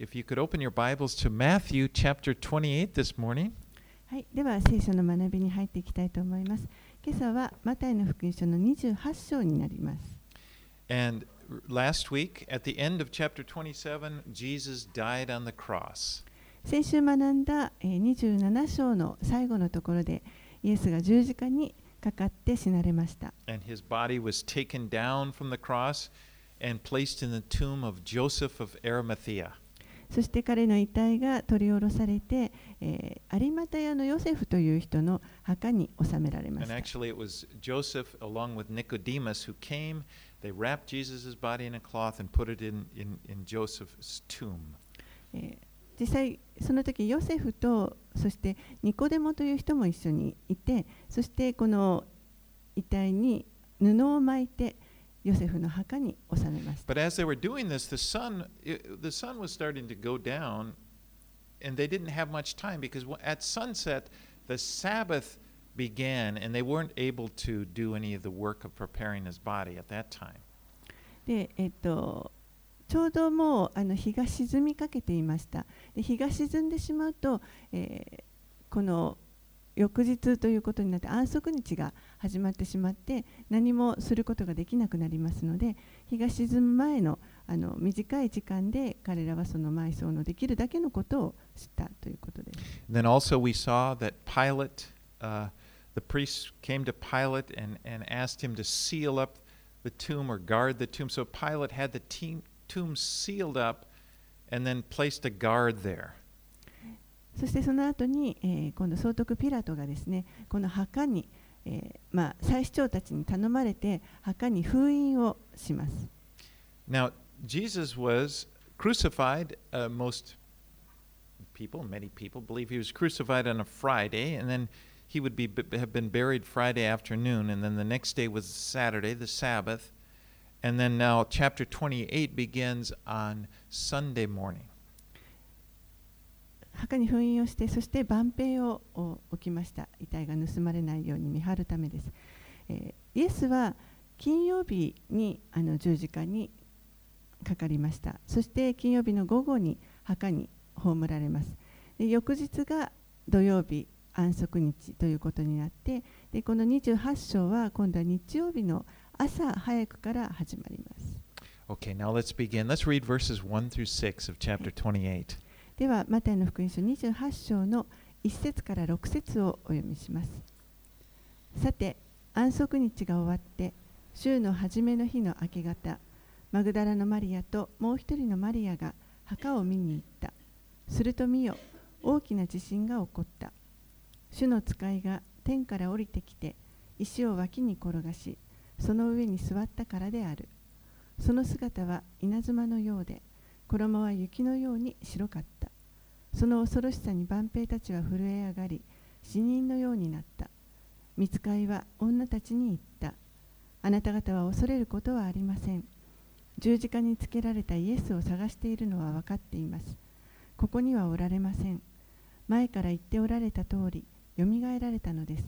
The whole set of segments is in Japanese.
if you could open your Bibles to Matthew chapter 28 this morning. はい、では聖書の学びに入っていきたいと思います。今朝はマタイの福音書の28章になります。 And last week, at the end of chapter 27, Jesus died on the cross. 先週学んだえー27章の最後のところでイエスが十字架にかかって死なれました。 And his body was taken down from the cross and placed in the tomb of Joseph of Arimathea. そして彼の遺体が取り下ろされて、えー、有馬タヤのヨセフという人の墓に収められま And した。actually, it was Joseph, along with Nicodemus, who came. They wrapped Jesus' body in a cloth and put it in, in, in Joseph's tomb. えー実際その時ヨセフとそしてニコデモという人も一緒にいてそしてこの遺体に布を巻いてヨセフの墓に収めました。But as they were doing this, the sun, the sun was starting to go down, and they didn't have much time because at sunset, the Sabbath began, and they weren't able to do any of the work of preparing his body at that time. で、えっと、ちょうどもうあの日が沈みかけていました。で日が沈んでしまうと、えーこの翌日ということになって安息日が始まってしまって何もすることができなくなりますので日が沈む前のあの短い時間で彼らはその埋葬のできるだけのことをしたということです。Then also we saw that Pilate, uh, the priest came to Pilate and, and asked him to seal up the tomb or guard the tomb. So Pilate had the team, tomb sealed up and then placed a guard there. そしてその後に、えー今度総督ピラトがですねこの墓に、えーまあ、祭司長たちに頼まれて墓に封印をします。Now, Jesus was crucified. Uh, most people, many people, believe he was crucified on a Friday, and then he would be have been buried Friday afternoon, and then the next day was Saturday, the Sabbath, and then now chapter 28 begins on Sunday morning. 墓に封印をしてそして万兵を置きました。遺体が盗まれないように見張るためです、えーイエスは金曜日にあの十字架にかかりました。そして金曜日の午後に墓に葬られます。で翌日が土曜日安息日ということになってでこの28章は今度は日曜日の朝早くから始まります。Okay, now let's begin. Let's read verses 1 through 6 of chapter 28. では、マタイの福音書28章の1節から6節をお読みします。さて、安息日が終わって、週の初めの日の明け方、マグダラのマリアともう一人のマリアが墓を見に行った。すると見よ、大きな地震が起こった。主の使いが天から降りてきて、石を脇に転がし、その上に座ったからである。その姿は稲妻のようで、衣は雪のように白かった。その恐ろしさに万兵たちは震え上がり、死人のようになった。見つかいは女たちに言った。あなた方は恐れることはありません。十字架につけられたイエスを探しているのは分かっています。ここにはおられません。前から言っておられた通り、よみがえられたのです。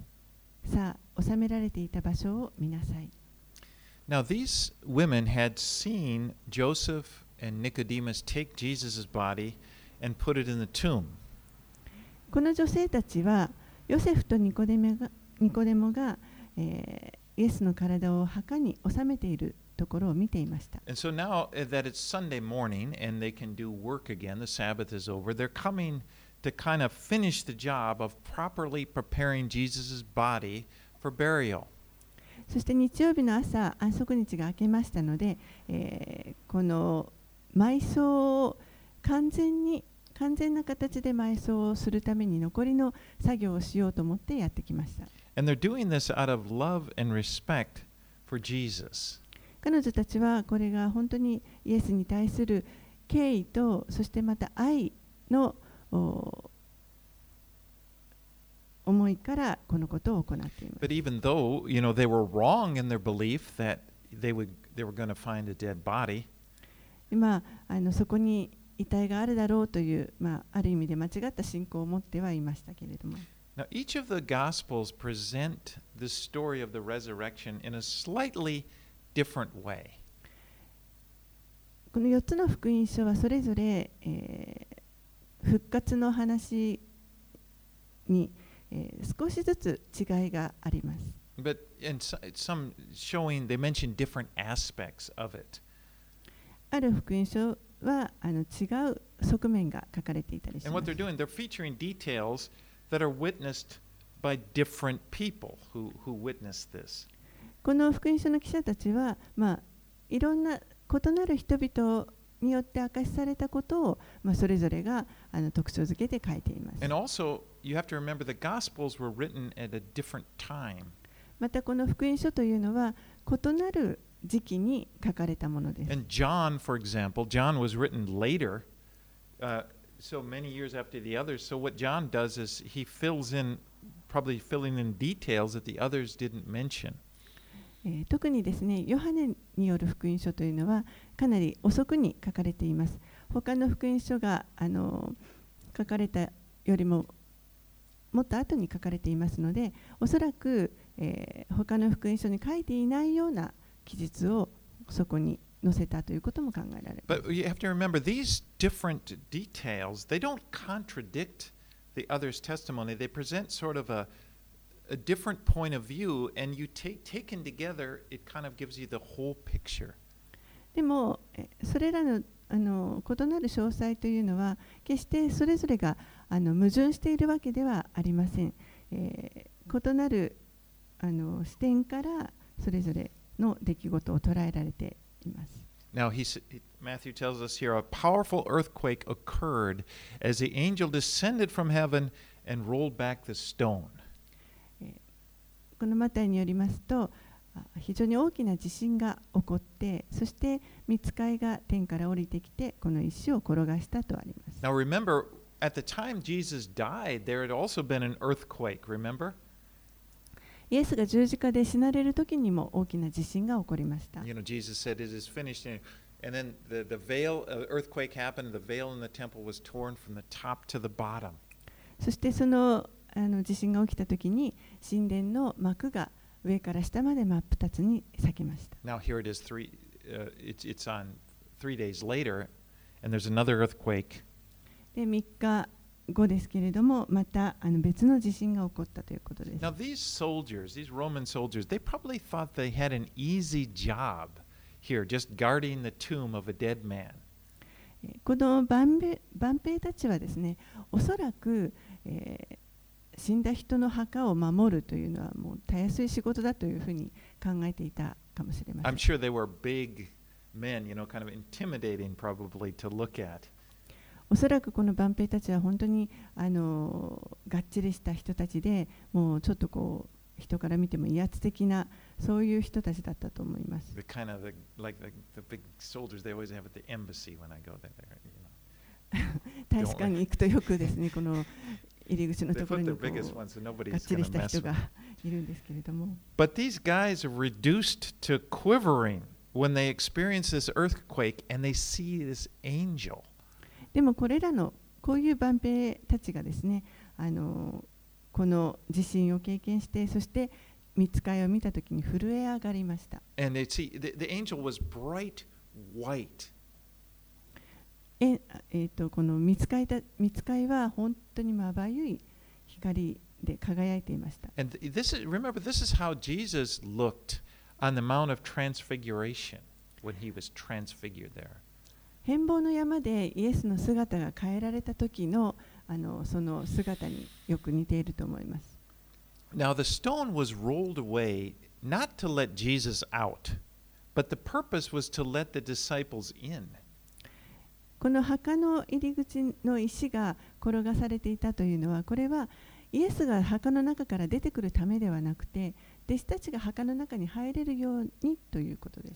さあ、収められていた場所を見なさい。Now, these women had seen Joseph and Nicodemus take Jesus' body この女性たちはヨセフとニコデモが,ニコデモが、えー、イエスの体を墓に収めているところを見ていました。So、morning, again, over, kind of そして日曜日の朝、安息日が明けましたので、えー、この埋葬を完全に完全な形で埋葬をするために残りの作業をしようと思ってやってきました。And they're doing this out of love and respect for Jesus. 彼女たちはこれが本当にイエスに対する敬意とそしてまた愛のお思いからこのことを行っています。But even though, you know, they were wrong in their belief that they would they were going to find a dead body, でまあ、あのそこに遺体があるだろうという、まあ、ある意味で間違った信仰を持ってはいましたけれども Now, each of the Gospels present the story of the resurrection in a slightly different way. この4つの福音書はそれぞれ、え復活の話に、えー少しずつ違いがあります。But so- some showing they mention different aspects of it. ある福音書はあの違う側面が書かれていたり。この福音書の記者たちは、まあ、いろんな異なる人々によって明かしされたことを、まあ、それぞれがあの特徴づけて書いています。また、この福音書というのは異なる時期に書かれたものです。And John, for example, John was written later, uh, so many years after the others. So what John does is he fills in, probably filling in details that the others didn't mention. えー特にですね、ヨハネによる福音書というのはかなり遅くに書かれています。他の福音書があの書かれたよりももっと後に書かれていますので、おそらく、えー他の福音書に書いていないような記述をそこに載せたということも考えられます。But you have to remember these different details, they don't contradict the other's testimony. They present sort of a, a different point of view, and you take taken together, it kind of gives you the whole picture. でも、えそれらのあの異なる詳細というのは、決してそれぞれがあの矛盾しているわけではありません。えー異なるあの視点からそれぞれの出来事を捉えられています。Now, he, Matthew tells us here a powerful earthquake occurred as the angel descended from heaven and rolled back the stone. このマタイによりますと、あ非常に大きな地震が起こって、そして見つかいが天から降りてきて、この石を転がしたとあります。Now, remember, at the time Jesus died, there had also been an earthquake, remember? イエスが十字架で死なれる時にも大きな地震が起こりました。You know, Jesus said, It is finished. And then the, the veil, uh, earthquake happened, the veil in the temple was torn from the top to the bottom. そしてそのあの地震が起きた時に神殿の幕が上から下まで真っ二つに裂けました。Now, here it is, three, uh, it's, it's on three days later, and there's another earthquake. で3日後ですけれどもまたあの別の地震が起こったということです。Now, these soldiers, these Roman soldiers, they probably thought they had an easy job here, just guarding the tomb of a dead man. えーこの万兵万兵たちはですねおそらく、えー死んだ人の墓を守るというのはもうたやすい仕事だというふうに考えていたかもしれませ I'm ん。sure they were big men, you know, kind of intimidating probably to look at. おそらくこの万平たちは本当にあのがっちりした人たちでもうちょっとこう人から見ても威圧的なそういう人たちだったと思います。大使館に行くとよくですね、この入り口のところにがっちりした人がいるんですけれども。But these guys reduced to quivering when they experience this earthquake and they see this angel. でもこれらのこういう万兵たちがですねあのこの地震を経験してそして見つかいを見たときに震え上がりました。And they see the, the angel was bright white. ええー、とこの見つかいた見つかいは本当にまばゆい光で輝いていました。And th- this is remember this is how Jesus looked on the Mount of Transfiguration when he was transfigured there. 変貌の山でイエスの姿が変えられた時のあのその姿によく似ていると思います。Now the stone was rolled away not to let Jesus out, but the purpose was to let the disciples in. この墓の入り口の石が転がされていたというのはこれはイエスが墓の中から出てくるためではなくて弟子たちが墓の中に入れるようにということです。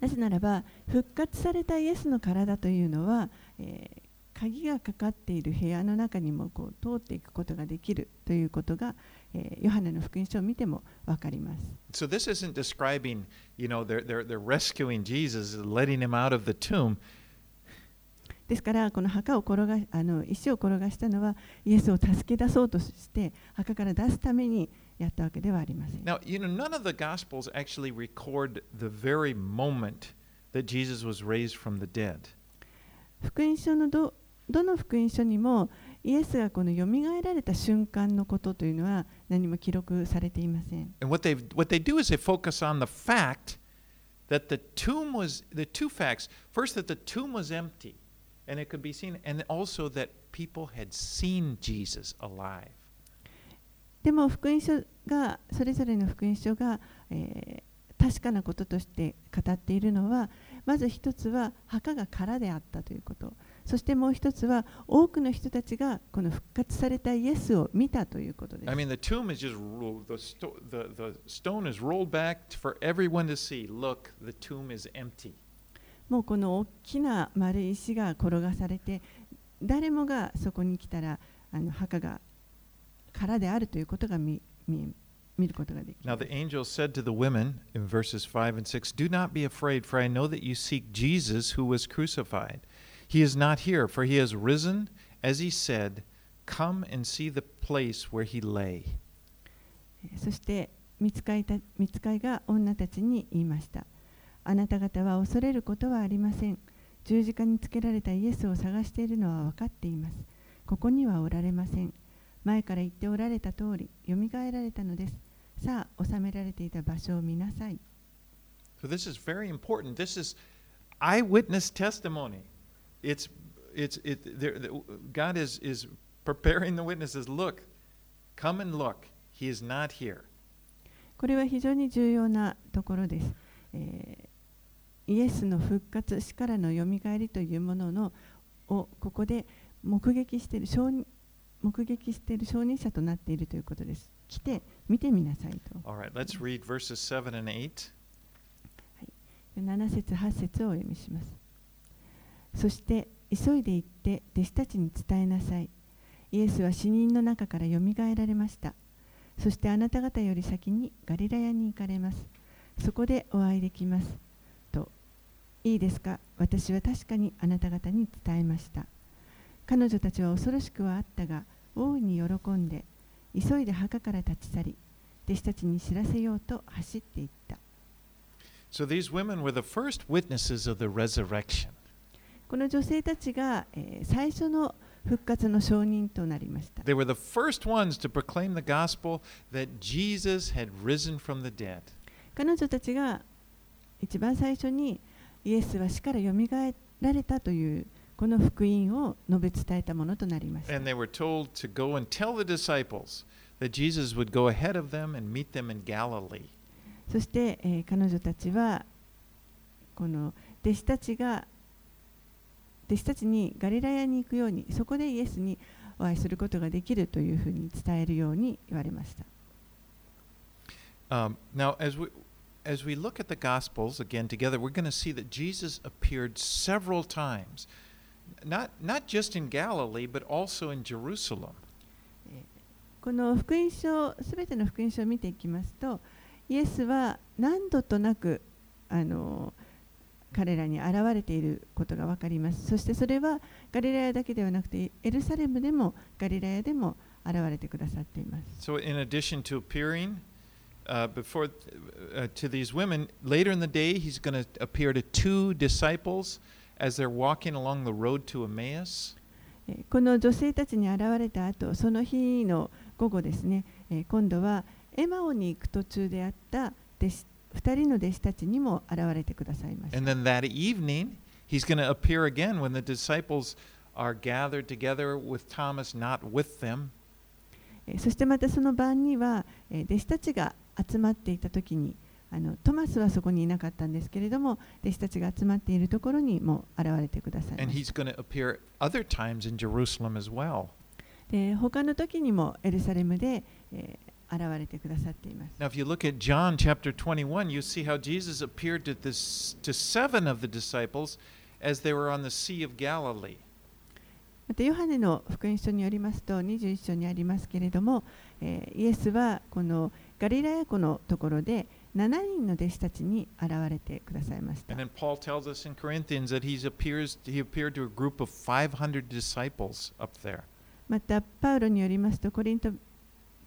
なぜならば、復活されたイエスの体というのは、鍵がかかっている部屋の中にも通っていくことができるということが。ヨハネの福音書を見ても分かります。So this isn't describing, you know, they're, they're, they're rescuing Jesus, letting him out of the tomb. ですからこの墓を転があの石を転がしたのはイエスを助け出そうとして墓から出すためにやったわけではありません。Now, you know, none of the Gospels actually record the very moment that Jesus was raised from the dead. 福音書のどどの福音書にもイエスがこのよみがえられた瞬間のことというのは何も記録されていません。でも福音書がそれぞれの福音書が、確かなこととして語っているのはまず一つは墓が空であったということ。そしてもう一つは多くの人たちがこの復活されたイエスを見たということです I。mean, the tomb is just the, the the stone is rolled back for everyone to see. Look, the tomb is empty. もうこの大きな丸い石が転がされて誰もがそこに来たらあの墓が空であるということが見見見ることができ Now る the angel said to the women in verses 5 and 6 Do not be afraid, for I know that you seek Jesus who was crucified. He is not here, for he has risen, as he said. Come and see the place where he lay. そして見つかいた見つかいが女たちに言いました。あなた方は恐れることはありません。十字架につけられたイエスを探しているのは分かっています。ここにはおられません。前から言っておられた通り、よみがえられたのです。さあ、収められていた場所を見なさい。So this is very important. This is eyewitness testimony. It's it's it there, the- God is is preparing the witnesses. Look, come and look. He is not here. これは非常に重要なところです。えーイエスの復活、死からのよみがえりというもののをここで目撃している証人目撃している証人者となっているということです。来て見てみなさいと。All right, let's read verses 7 and 8. 7節8節をお読みします。そして急いで行って弟子たちに伝えなさい。イエスは死人の中からよみがえられました。そしてあなた方より先にガリラヤに行かれます。そこでお会いできます。と、いいですか？私は確かにあなた方に伝えました。彼女たちは恐ろしくはあったが、大いに喜んで、急いで墓から立ち去り、弟子たちに知らせようと走っていった。So these women were the first witnesses of the resurrection. この女性たちが、えー最初の復活の証人となりました。They were the first ones to proclaim the gospel that Jesus had risen from the dead. 彼女たちが一番最初にイエスは死からよみがえられたというこの福音を述べ伝えたものとなりました。And they were told to go and tell the disciples that Jesus would go ahead of them and meet them in Galilee. そして、えー彼女たちはこの弟子たちが弟子たちにガリラヤに行くようにそこでイエスにお会いすることができるというふうに伝えるように言われました。Um, now, as we as we look at the Gospels again together, we're going to see that Jesus appeared several times, not not just in Galilee, but also in Jerusalem. この福音書すべての福音書を見ていきますとイエスは何度となくあの彼らに現れていることが分かりますそしてそれはガリラヤだけではなくてエルサレムでもガリラヤでも現れてくださっています So, in addition to appearing uh, before uh, to these women, later in the day, he's going to appear to two disciples as they're walking along the road to Emmaus. えーこの女性たちに現れた後その日の午後ですね、えー今度はエマオに行く途中であった弟子2人の弟子たちにも現れてくださいました。そしてまたその晩には弟子たちが集まっていた時にあのトマスはそこにいなかったんですけれども弟子たちが集まっているところにも現れてくださいま。他の時にもエルサレムで、え、現れてくださっています Now, if you look at John chapter 21, you see how Jesus appeared to, this, to seven of the disciples as they were on the Sea of Galilee. またヨハネの福音書によりますと21章にありますけれども、えーイエスはこのガリラヤ湖のところで、7人の弟子たちに現れてくださいました And。then Paul tells us in Corinthians that he's appears, he appeared to a group of 500 disciples up there. またパウロによりますとコリント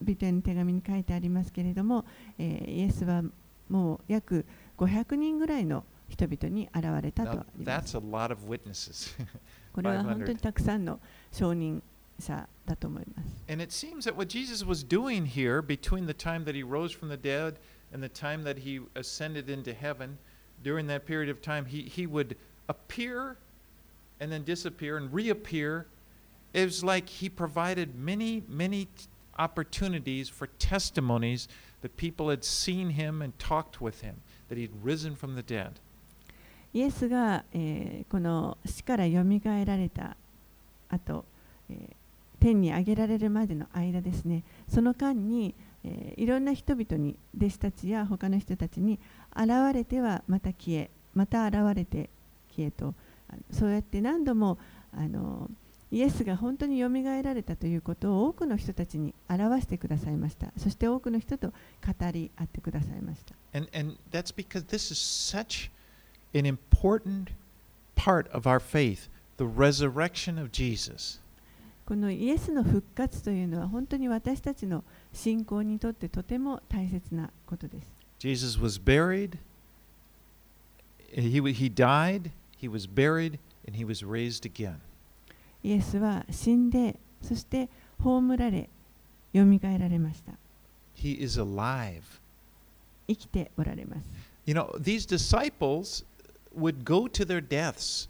人への手紙に書いてありますけれども、えーイエスはもう約500人ぐらいの人々に現れたと.これは本当に500たくさんの証人者だと思います。and it seems that what Jesus was doing here between the time that he rose from the dead and the time that he ascended into heaven, during that period of time, he, he would appear and then disappear and reappear. It was like he provided many, many opportunities for testimonies that people had seen him and talked with him, that he'd risen from the dead. イエスが、えーこの死からよみがえられた後、えー天に上げられるまでの間ですねその間に、えーいろんな人々に弟子たちや他の人たちに現れてはまた消えまた現れて消えとそうやって何度もあのイエスが本当によみがえられたということを多くの人たちに表してくださいました。そして多くの人と語り合ってくださいました。And, このイエスの復活というのは本当に私たちの信仰にとってとても大切なことです。イエスは死んで、そして葬られ、よみがえられました。He is alive. 生きておられます。You know, these disciples would go to their deaths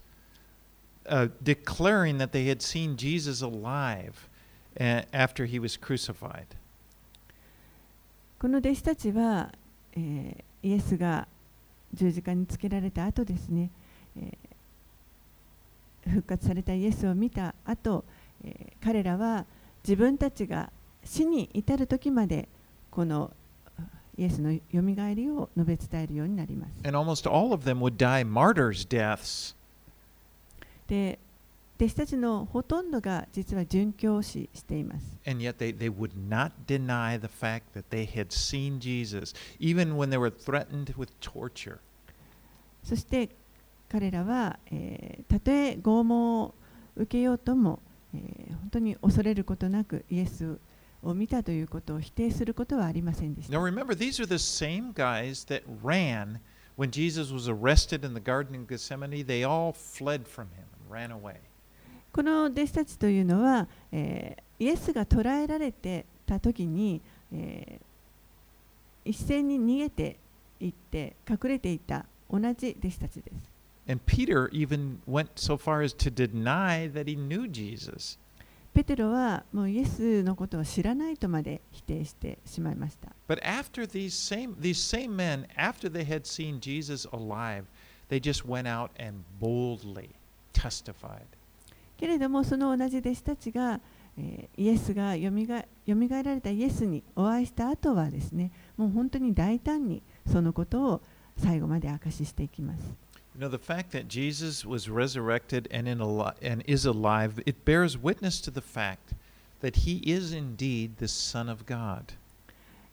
uh, declaring that they had seen Jesus alive uh, after he was crucified. この弟子たちは、えーイエスが十字架につけられた後ですね、えー復活されたイエスを見た後、え、彼らは自分たちが死に至る時までこのイエスのよみがえりを述べ伝えるようになります。で、弟子たちのほとんどが実は殉教死しています。そして、彼らは、えーたとえ拷問を受けようとも、えー本当に恐れることなくイエスを見たということを否定することはありませんでし Now た。remember, these are the same guys that ran when Jesus was arrested in the Garden of Gethsemane. They all fled from him and ran away. この弟子たちというのは、えーイエスが捕らえられてた時に、えー一斉に逃げていって隠れていた同じ弟子たちです。And Peter even went so far as to deny that he knew Jesus. ペテロはもうイエスのことを知らないとまで否定してしまいました。けれども、その同じ弟子たちが、え、イエスがよみがえられたイエスにお会いした後はですね、もう本当に大胆にそのことを最後まで明ししていきます。You know, the fact that Jesus was resurrected and, in ali- and is alive, it bears witness to the fact that he is indeed the Son of God.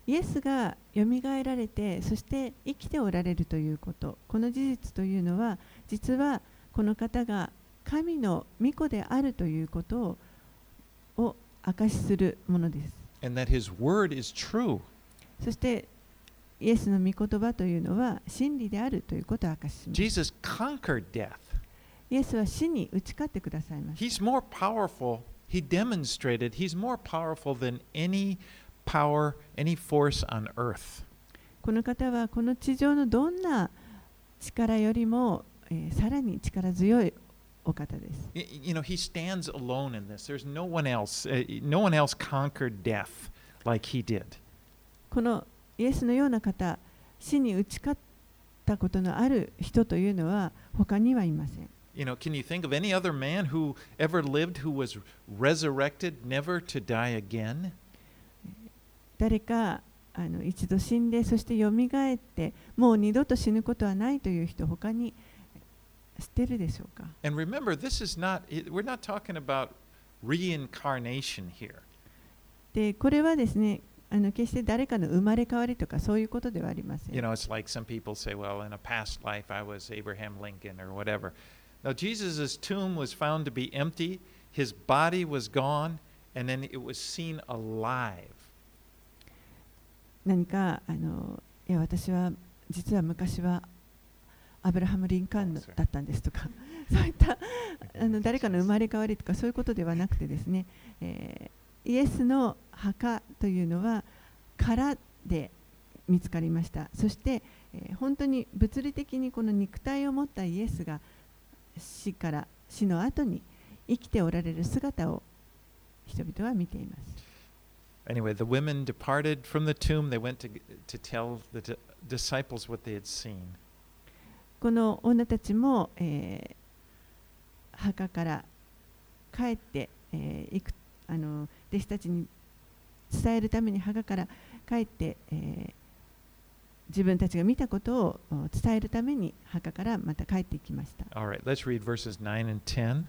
イエスがよみがえられてそして生きておられるということこの事実というのは実はこの方が神の御子であるということをを証しするものです。and that his word is true. そしてイエスの御言葉というのは真理であるということを証しします。Jesus conquered death. イエスは死に打ち勝ってくださいました。He's more powerful. He demonstrated he's more powerful than any power, any force on earth. この方はこの地上のどんな力よりも、えーさらに力強いお方です。You know, he stands alone in this. There's no one else. Uh, no one else conquered death like he did. このイエスのような方、死に打ち勝ったことのある人というのは他にはいません。You know, can you think of any other man who ever lived who was resurrected never to die again? 誰かあの一度死んでそしてよみがえってもう二度と死ぬことはないという人他に知ってるでしょうか And remember, this is not, we're not talking about reincarnation here. でこれはですねあの決して誰かの生まれ変わりとかそういうことではありません。You know, it's like some people say, well, in a past life I was Abraham Lincoln or whatever. Now, Jesus' tomb was found to be empty, his body was gone, and then it was seen alive. 何かあのいや私は実は昔はアブラハム・リンカーンだったんですとかそういったあの誰かの生まれ変わりとかそういうことではなくてですね、えーイエスの墓というのは殻で見つかりましたそして、えー本当に物理的にこの肉体を持ったイエスが死から死の後に生きておられる姿を人々は見ています Anyway, the women departed from the tomb. They went to, to tell the di- disciples what they had seen. この女たちも、えー墓から帰って、えー行くあの弟子たちに伝えるために墓から帰って、えー自分たちが見たことをお伝えるために墓からまた帰ってきました。All right, let's read verses 9 and 10.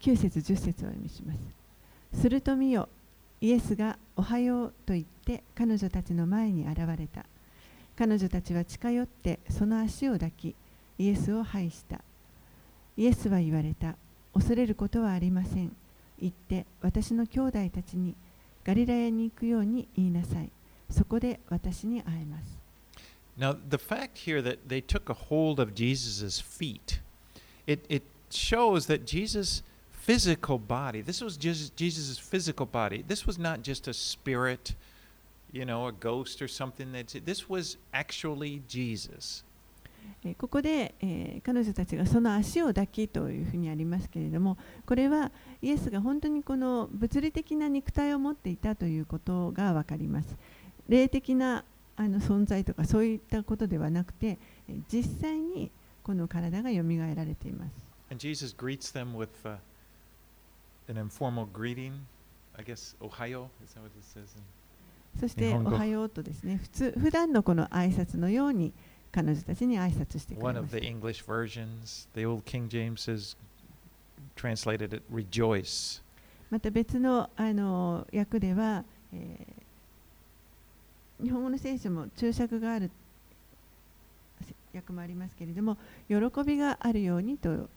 9節10節をお読みします。すると見よ、イエスがおはようと言って彼女たちの前に現れた。彼女たちは近寄ってその足を抱き、イエスを拝した。イエスは言われた。恐れることはありません。行って私の兄弟たちにガリラヤに行くように言いなさい。そこで私に会えます。 Now, the fact here that they took a hold of Jesus' feet, it, it shows that Jesus' physical body, this was just Jesus' physical body. This was not just a spirit, you know, a ghost or something. That's, this was actually Jesus. えーここで、えー彼女たちがその足を抱きというふうにありますけれどもこれはイエスが本当にこの物理的な肉体を持っていたということが分かります霊的なあの存在とかそういったことではなくてえー実際にこの体がよみがえられています And Jesus greets them with uh, an informal greeting. I guess, Ohio, is that what it says? in- そして「日本語おはよう」とですね普通普段のこの挨拶のように彼女たちに挨拶してく One れま of し the た English versions, the old King James says, translated it, rejoice. また別のあの訳では、えー日本語の聖書も注釈がある訳もありますけれども、喜びがあるようにと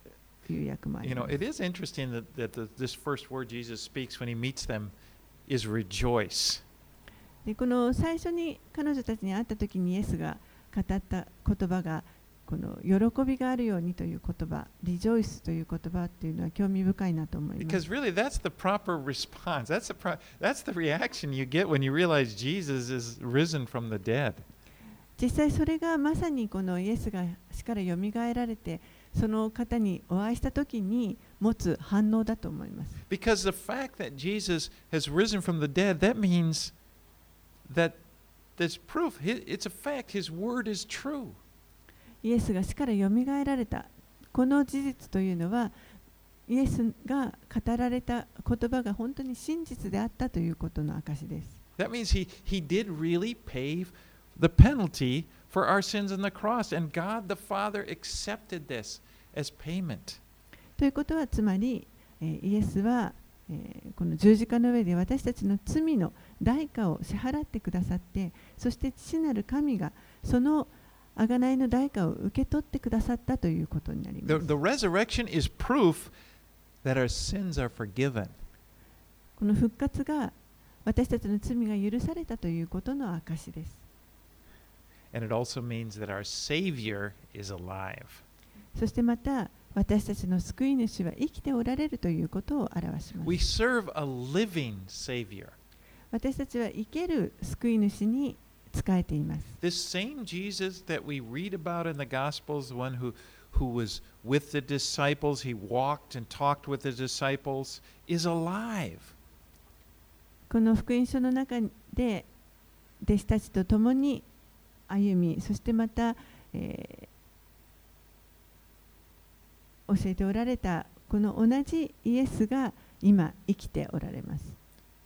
いう訳もあ You り know, ます。it is interesting that, that the, this first word Jesus speaks when he meets them is rejoice. でこの最初に彼女たちに会った時にイエスが語った言葉がこの喜びがあるようにという言葉、リジョイスという言葉っていうのは興味深いなと思います Because。really, that's the proper response. That's the, pro- that's the reaction you get when you realize Jesus is risen from the dead. 実際それがまさにこのイエスが死からよみがえられてその方にお会いした時に持つ反応だと思います Because the fact that Jesus has risen from the dead, that means that there's proof. It's a fact. His word is true. イエスが死からよみがえられたこの事実というのはイエスが語られた言葉が本当に真実であったということの証です That means he, he did really pay the penalty for our sins on the cross. And God the Father accepted this as payment. ということはつまり、えーイエスは、えーこの十字架の上で私たちの罪の代価を支払ってくださってそして父なる神がその贖いの代価を受け取ってくださったということになりま The, す the resurrection is proof that our sins are forgiven. この復活が私たちの罪が許されたということの証です And it also means that our Savior is alive. そしてまた私たちの救い主は生きておられるということを表しま We す serve a living Savior. 私たちは生ける救い主に仕えています This same Jesus that we read about in the Gospels, the one who, who was with the disciples, he walked and talked with the disciples, is alive. この福音書の中で弟子たちと共に歩みそしてまた、えー教えておられたこの同じイエスが今生きておられます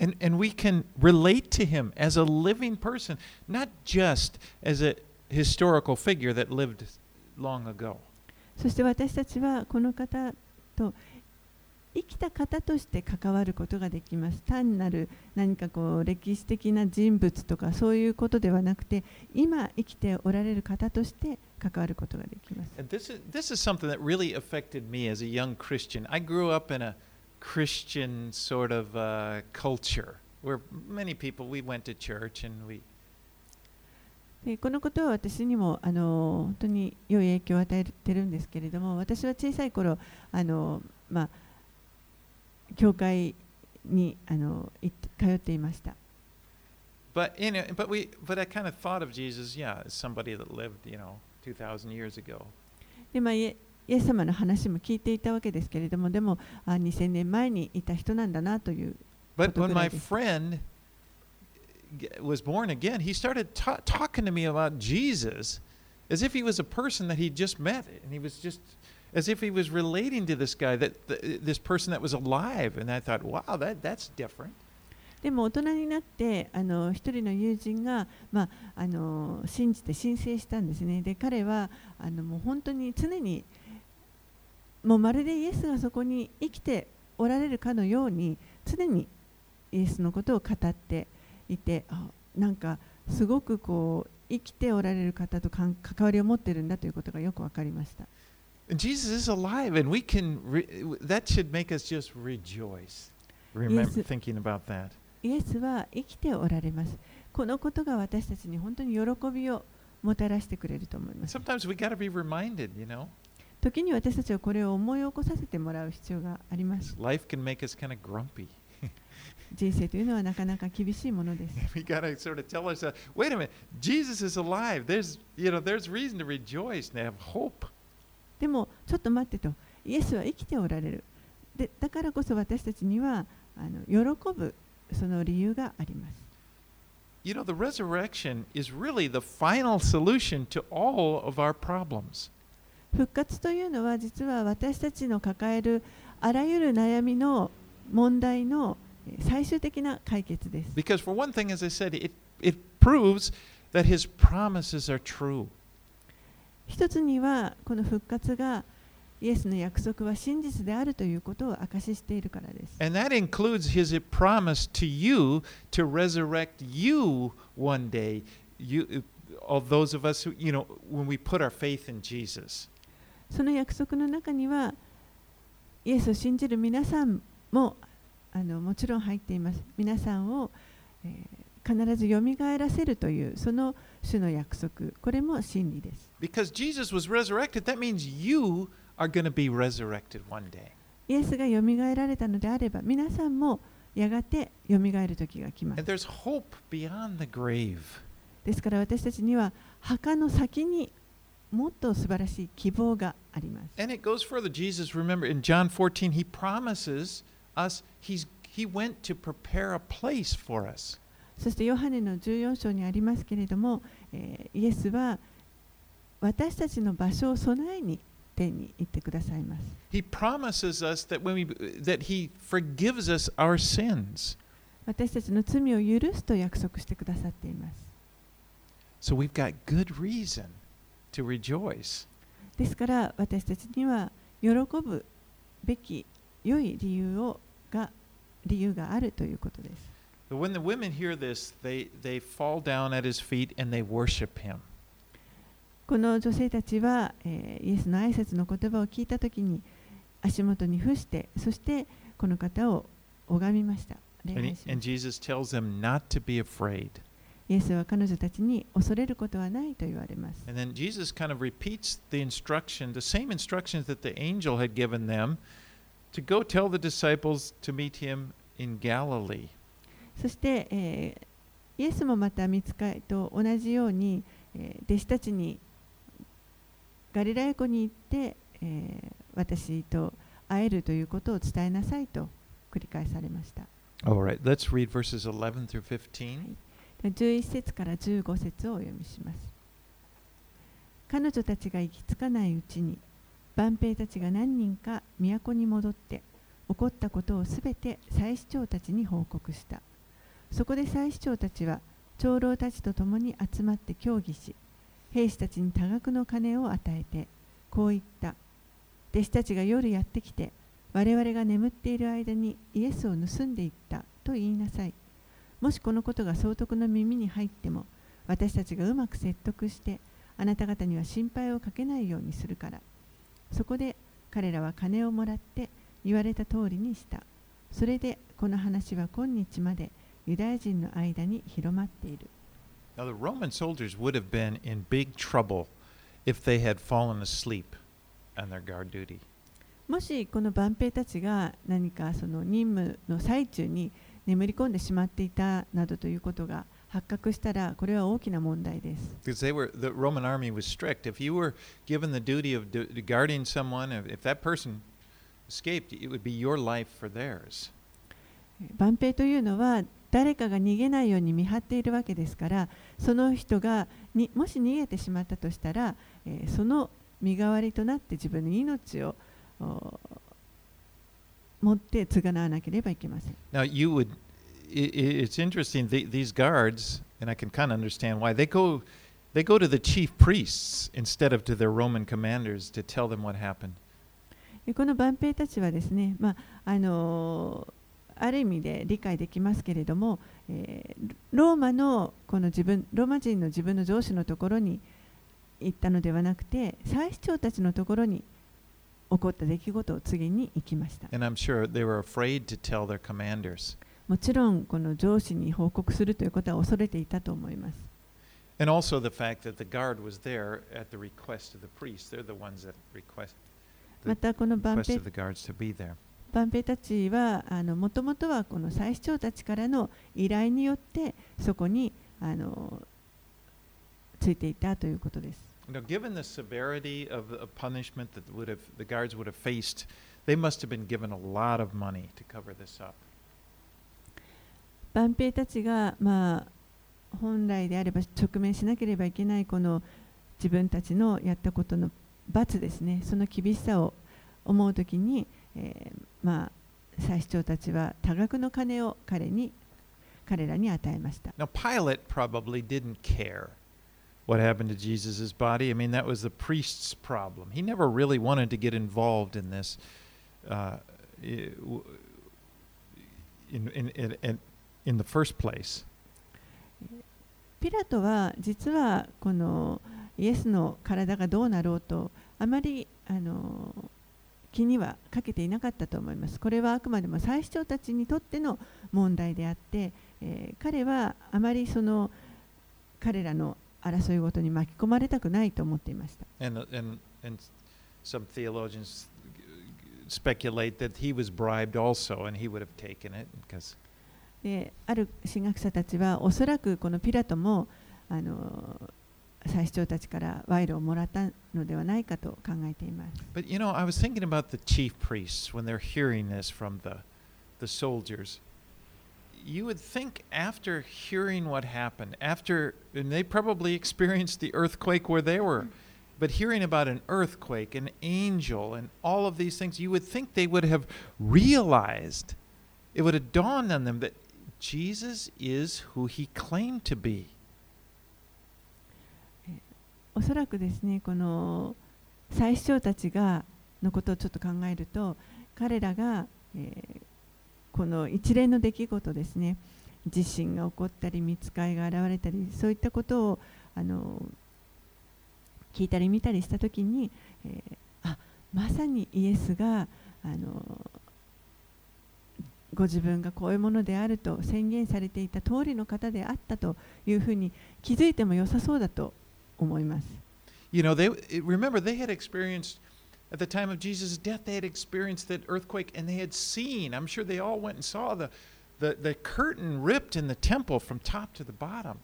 And, and we can relate to him as a living person, not just as a historical figure that lived long ago. そして私たちはこの方と生きた方として関わることができます。単なる何かこう歴史的な人物とかそういうことではなくて今生きておられる方として関わることができます。This、このことは私にもあの本当に良い影響を与えてるんですけれども私は小さい頃あのまあ教会にあの行って通っていました。 but you know but we but I kind of thought of Jesus, yeah, as somebody that lived, you know, 2000 years ago. でまあ、イエイエス様の話も聞いていたわけですけれども、でもあ2000年前にいた人なんだなという。 But when my Photography. friend g- was born again, he started ta- talking to me about Jesus as if he was a person that he'd just met, and he was just as if he was relating to this guy, that th- this person that was alive. And I thought, wow, that that's different. でも大人になってあの一人の友人が、まあ、あの信じて申請したんですね。で彼はあのもう本当に常にもうまるでイエスがそこに生きておられるかのように常にイエスのことを語っていてあなんかすごくこう生きておられる方と関わりを持っているんだということがよく分かりました。And Jesus is alive, and we can. Re- that should make us just rejoice. Remember Yes. thinking about that. イエスは生きておられます。このことが私たちに本当に喜びをもたらしてくれると思います。 Sometimes we got to be reminded, you know. 時に私たちはこれを思い起こさせてもらう必要があります。 Life can make us kind of grumpy. 人生というのはなかなか厳しいものです。 we got to sort of tell ourselves, wait a minute, Jesus is alive. There's, you know, there's reason to rejoice and have hope. でもちょっと待ってと、イエスは生きておられる。でだからこそ私たちにはあの喜ぶその理由があります。You know, the resurrection is really the final solution to all of our problems. 復活というのは実は私たちの抱えるあらゆる悩みの問題のえー最終的な解決です。Because, for one thing, as I said, it, it proves that his promises are true. 一つにはこの復活がイエスの約束は真実であるということを証ししているからです。And that includes his promise to you to resurrect you one day. You, all those of us who, you know, when we put our faith in Jesus. その約束の中にはイエスを信じる皆さんもあのもちろん入っています。皆さんを、えー必ずよみがえらせるというその主の約束、これも真理です。Because Jesus was resurrected, that means you are going to be resurrected one day. イエスがよみがえられたのであれば皆さんもやがてよみがえる時が来ます And。there's hope beyond the grave. ですから私たちには墓の先にもっと素晴らしい希望があります。And it goes further. Jesus, remember, in John 14, he promises us, he's, he went to prepare a place for us. そしてヨハネの14章にありますけれども、えーイエスは私たちの場所を備えに天に行ってくださいます。He promises us that when we that he forgives us our sins. 私たちの罪を許すと約束してくださっています。So we've got good reason to rejoice. ですから私たちには喜ぶべき良い理由をが理由があるということです。But when the women hear this, they, they fall down at his feet and they worship him. この女性たちは、えーイエスの挨拶の言葉を聞いたときに足元に伏してそしてこの方を拝みました。礼 And, 拝 he- しま and した Jesus tells them not to be afraid. イエスは彼女たちに恐れることはないと言われます。 And then Jesus kind of repeats the instruction, the same instructions that the angel had given them to go tell the disciples to meet him in Galilee. そして、えーイエスもまた見つかいと同じように、えー弟子たちにガリラヤ湖に行って、えー私と会えるということを伝えなさいと繰り返されました。All right, let's read verses 11 through 15. 11節から15節をお読みします。彼女たちが行き着かないうちに、万兵たちが何人か都に戻って、起こったことをすべて祭司長たちに報告した。そこで祭司長たちは、長老たちと共に集まって協議し、兵士たちに多額の金を与えて、こう言った。弟子たちが夜やってきて、我々が眠っている間にイエスを盗んでいったと言いなさい。もしこのことが総督の耳に入っても、私たちがうまく説得して、あなた方には心配をかけないようにするから。そこで彼らは金をもらって言われた通りにした。それでこの話は今日までユダヤ人の間に広まっている。Now, the Roman soldiers would have been in big trouble if they had fallen asleep on their guard duty. もしこの万兵たちが何かその任務の最中に眠り込んでしまっていたなどということが発覚したらこれは大きな問題です。Because they were, the Roman army was strict. If you were given the duty of guarding someone, if, that person escaped, it would be your life for theirs. 万兵というのは誰かが逃げないように見張っているわけですからその人がにもし逃げてしまったとしたら、えー、その身代わりとなって自分の命を持って償わなければいけません。Now, you would, it's interesting, these guards, and I can kind of understand why, they go, they go to the chief priests instead of to their Roman commanders to tell them what happened. この万兵たちはですね、まああのーある意味で理解できますけれども、えー、ローマのこの自分ローマ人の自分の上司のところに行ったのではなくて祭司長たちのところに起こった出来事を次に行きました。Sure もちろんこの上司に報告するということは恐れていたと思います。And also the fact that the guard was there at the request of the priest. They're the ones that request the, またこの万兵 of the guards to be there. 万兵たちはもともとはこの祭司長たちからの依頼によってそこにあのついていたということです。Now, given the severity of the punishment that would have, the guards would have faced, they must have been given a lot of money to cover this up. 万兵たちが、まあ、本来であれば直面しなければいけないこの自分たちのやったことの罰ですね、その厳しさを思うときに、えー、まあ祭司長たちは多額の金を彼に彼らに与えました。Now, Pilate probably didn't care what happened to Jesus' body. I mean, that was the priest's problem. He never really wanted to get involved in this uh, in, in, in, in the first place. ピラトは実はこのイエスの体がどうなろうとあまりあの気にはかけていなかったと思います。これはあくまでも祭司長たちにとっての問題であって、えー、彼はあまりその彼らの争いごとに巻き込まれたくないと思っていました。And, and, and some theologians speculate that he was bribed also and he would have taken it because である神学者たちはおそらくこのピラトもあの 祭司長たちから賄賂をもらったのではないかと考えています。But you know, I was thinking about the chief priests when they're hearing this from the, the soldiers. You would think after hearing what happened, after, and they probably experienced the earthquake where they were, but hearing about an earthquake, an angel, and all of these things, you would think they would have realized, it would have dawned on them that Jesus is who he claimed to be. おそらくですねこの最司長たちがのことをちょっと考えると彼らが、えー、この一連の出来事ですね地震が起こったり見つかいが現れたりそういったことをあの聞いたり見たりした時に、えー、あまさにイエスがあのご自分がこういうものであると宣言されていた通りの方であったというふうに気づいても良さそうだと思います。You know, they remember they had experienced at the time of Jesus' death, they had experienced that earthquake and they had seen, I'm sure they all went and saw the, the, the curtain ripped in the temple from top to the bottom.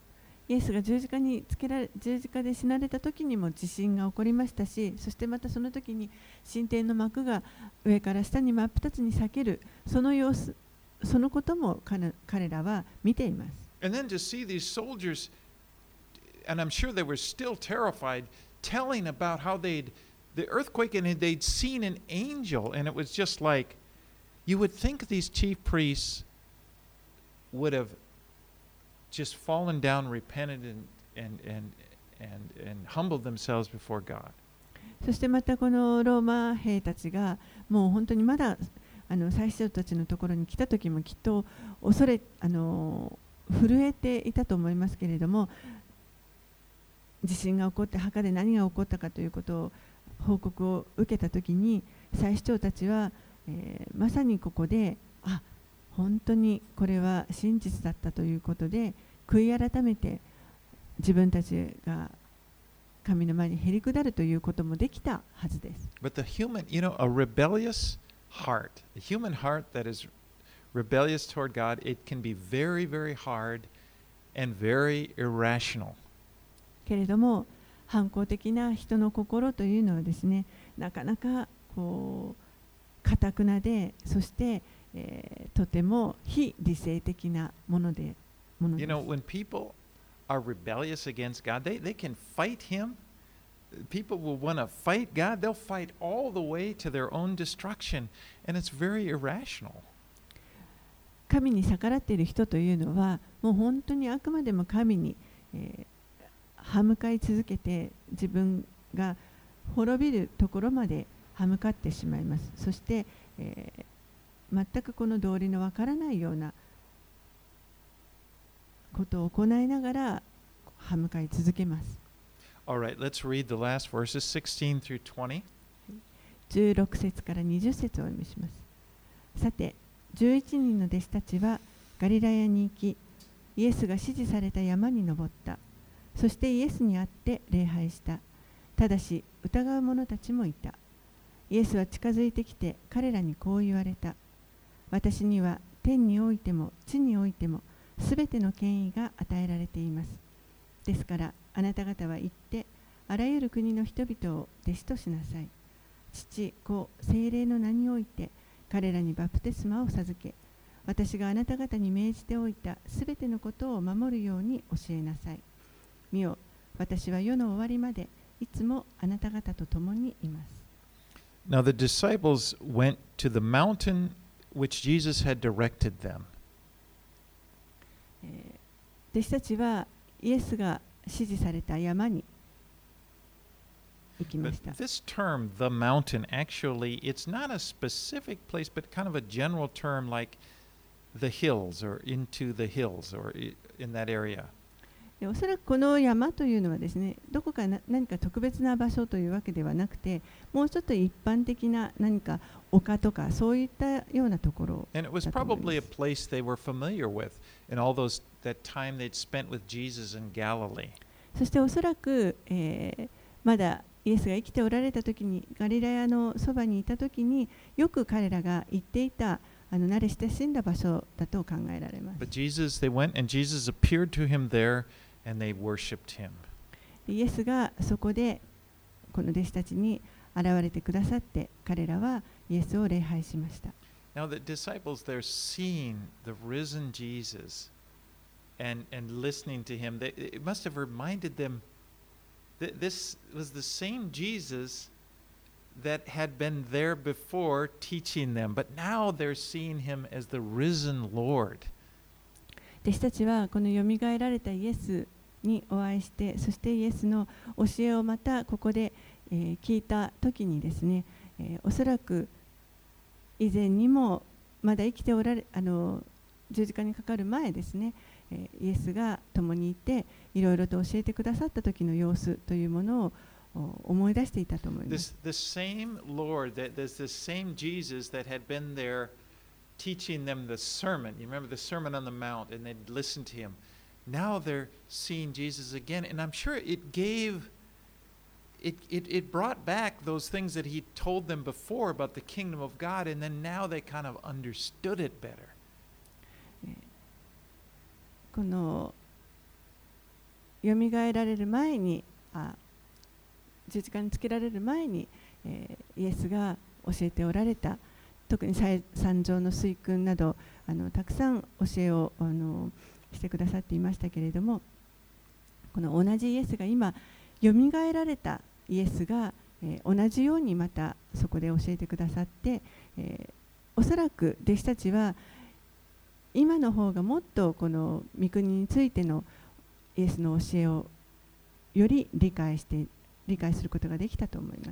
イエスが十字架につけられ十字架で死なれた時にも地震が起こりましたしそしてまたその時に神殿の幕が上から下に真っ二つに裂けるその様子そのことも彼らは見ています。And then to see these soldiers and I'm sure they were still terrified, telling about how they'd the earthquake and they'd seen an angel, and it was just like you would think these chief priests would have just fallen down, repented, and and and and, and humbled themselves before God. そしてまたこのローマ兵たちがもう本当にまだあの最初たちのところに来た時もきっと恐れあの震えていたと思いますけれども 地震が起こって墓で何が起こったかということを報告を受けた時に最主張たちは、えー、まさにここであ本当にこれは真実だったということで悔い改めて自分たちが神の前にへり下るということもできたはずです。But the human, you know, a rebellious heart, a human heart that is rebellious toward God, it can be very, very hard and very irrational. けれども、反抗的な人の心というのはですね、なかなかこう、かたくなで、そして、えー、とても非理性的なもので、ものです。You know, when people are rebellious against God, they, they can fight Him. People will want to fight God. They'll fight all the way to their own destruction. And it's very irrational. 神に逆らっている人というのは、もう本当にあくまでも神に、えー、歯向かい続けて自分が滅びるところまで歯向かってしまいます。そして、えー、全くこの道理のわからないようなことを行いながら歯向かい続けます。Right, 16節から20節をお読みします。さて、11人の弟子たちはガリラヤに行き、イエスが指示された山に登った。そしてイエスに会って礼拝した。ただし、疑う者たちもいた。イエスは近づいてきて彼らにこう言われた。私には天においても地においてもすべての権威が与えられています。ですからあなた方は行ってあらゆる国の人々を弟子としなさい。父、子、精霊の名において彼らにバプテスマを授け、私があなた方に命じておいたすべてのことを守るように教えなさい。見よ、私は世の終わりまでいつもあなた方と共にいます。Now the disciples went to the mountain which Jesus had directed them. 弟子たちはイエスが指示された山に行きました。This term, the mountain, actually, it's not a specific place, but kind of a general term like the hills or into the hills or in that area. おそらくこの山というのはですね、どこか何か特別な場所というわけではなくて、もうちょっと一般的な何か丘とかそういったようなところだと思います。And it was probably a place they were familiar with in all those that time they'd spent with Jesus in Galilee. そしておそらく、えー、まだイエスが生きておられた時にガリラヤのそばにいた時によく彼らが行っていたあの慣れ親しんだ場所だと考えられます。But Jesus, they went and Jesus appeared to him there and they worshipped him. イエスがそこでこの弟子たちに現れてくださって彼らはイエスを礼拝しました。Now the disciples, they're seeing the risen Jesus and, and listening to him. They, it must have reminded them that this was the same Jesus that had been there before teaching them, but now they're seeing him as the risen Lord. 弟子たちはこのよみがえられたイエス にお会いしてそしてイエスの教えをまたここで、えー、聞いた時にですね、えー、おそらく以前にもまだ生きておられあの十字架にかかる前ですね、えー、イエスが共にいていろいろと教えてくださった時の様子というものを思い出していたと思います。This, the same Lord, that, there's the same Jesus that had been there teaching them the sermon. You remember the Sermon on the Mount, and they'd listen to him. Now they're seeing Jesus again, and I'm sure it gave, it, it, it brought back those things that he told them before about the kingdom of God, and then now they kind of understood it better. このよみがえられる前にあ十字架につけられる前に、えー、イエスが教えておられた特に三条の水訓などあのたくさん教えをあの してくださっていましたけれどもこの同じイエスが今よみがえられたイエスが、えー、同じようにまたそこで教えてくださって、えー、おそらく弟子たちは今の方がもっとこの御国についてのイエスの教えをより理解して理解することができたと思います。